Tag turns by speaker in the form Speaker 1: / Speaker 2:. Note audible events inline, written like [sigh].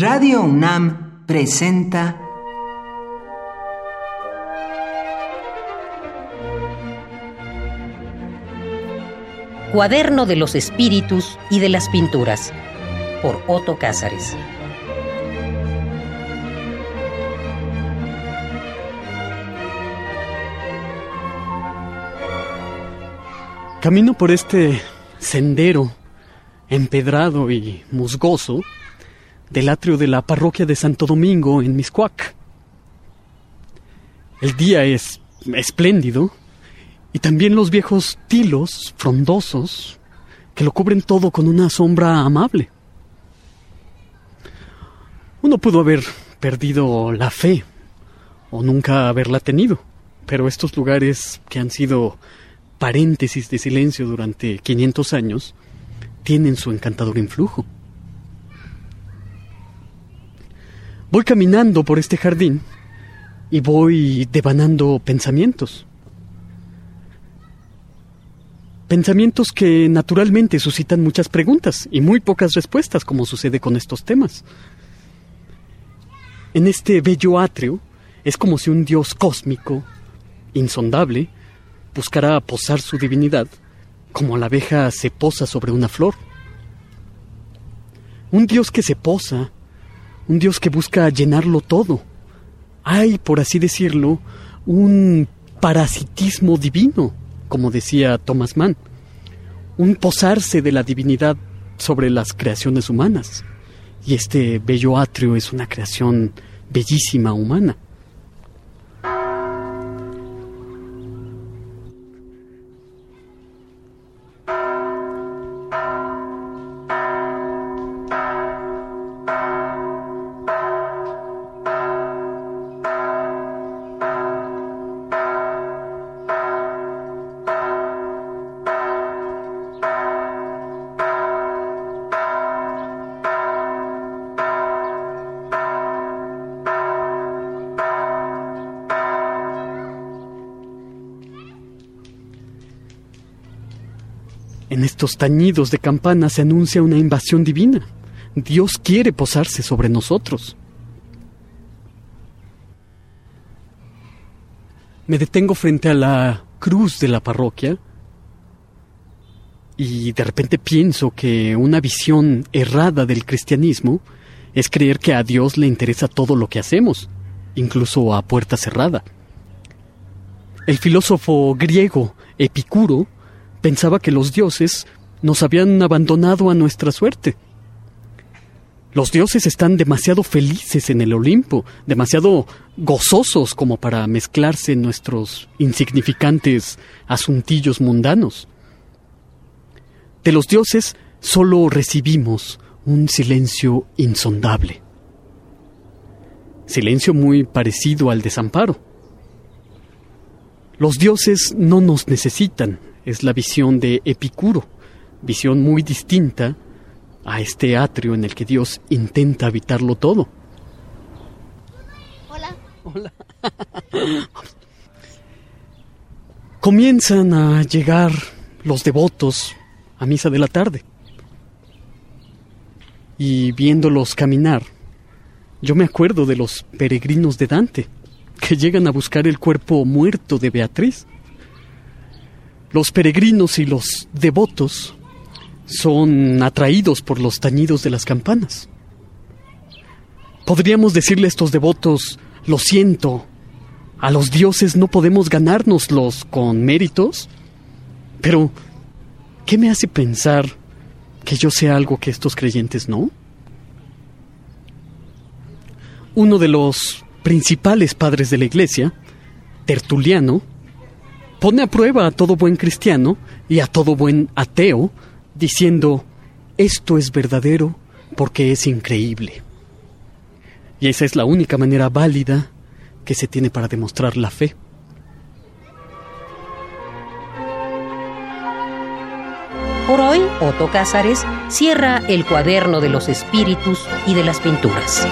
Speaker 1: Radio UNAM presenta
Speaker 2: Cuaderno de los Espíritus y de las Pinturas por Otto Cázares.
Speaker 3: Camino por este sendero empedrado y musgoso del atrio de la parroquia de Santo Domingo en Miscuac. El día es espléndido y también los viejos tilos frondosos que lo cubren todo con una sombra amable. Uno pudo haber perdido la fe o nunca haberla tenido, pero estos lugares que han sido paréntesis de silencio durante 500 años tienen su encantador influjo. Voy caminando por este jardín y voy devanando pensamientos. Pensamientos que naturalmente suscitan muchas preguntas y muy pocas respuestas, como sucede con estos temas. En este bello atrio es como si un dios cósmico, insondable, buscara posar su divinidad como la abeja se posa sobre una flor. Un Dios que se posa, un Dios que busca llenarlo todo. Hay, por así decirlo, un parasitismo divino, como decía Thomas Mann, un posarse de la divinidad sobre las creaciones humanas. Y este bello atrio es una creación bellísima humana. Estos tañidos de campana se anuncia una invasión divina. Dios quiere posarse sobre nosotros. Me detengo frente a la cruz de la parroquia y de repente pienso que una visión errada del cristianismo es creer que a Dios le interesa todo lo que hacemos, incluso a puerta cerrada. El filósofo griego Epicuro pensaba que los dioses nos habían abandonado a nuestra suerte. Los dioses están demasiado felices en el Olimpo, demasiado gozosos como para mezclarse en nuestros insignificantes asuntillos mundanos. De los dioses solo recibimos un silencio insondable. Silencio muy parecido al desamparo. Los dioses no nos necesitan, es la visión de Epicuro, visión muy distinta a este atrio en el que Dios intenta habitarlo todo.
Speaker 4: Hola.
Speaker 3: Hola. [laughs] Comienzan a llegar los devotos a misa de la tarde. Y viéndolos caminar, yo me acuerdo de los peregrinos de Dante, que llegan a buscar el cuerpo muerto de Beatriz. Los peregrinos y los devotos son atraídos por los tañidos de las campanas. Podríamos decirle a estos devotos, lo siento, a los dioses no podemos ganárnoslos con méritos, pero ¿qué me hace pensar que yo sea algo que estos creyentes no? Uno de los principales padres de la iglesia, Tertuliano, pone a prueba a todo buen cristiano y a todo buen ateo, diciendo, esto es verdadero porque es increíble. Y esa es la única manera válida que se tiene para demostrar la fe.
Speaker 2: Por hoy, Otto Cázares cierra el cuaderno de los espíritus y de las pinturas.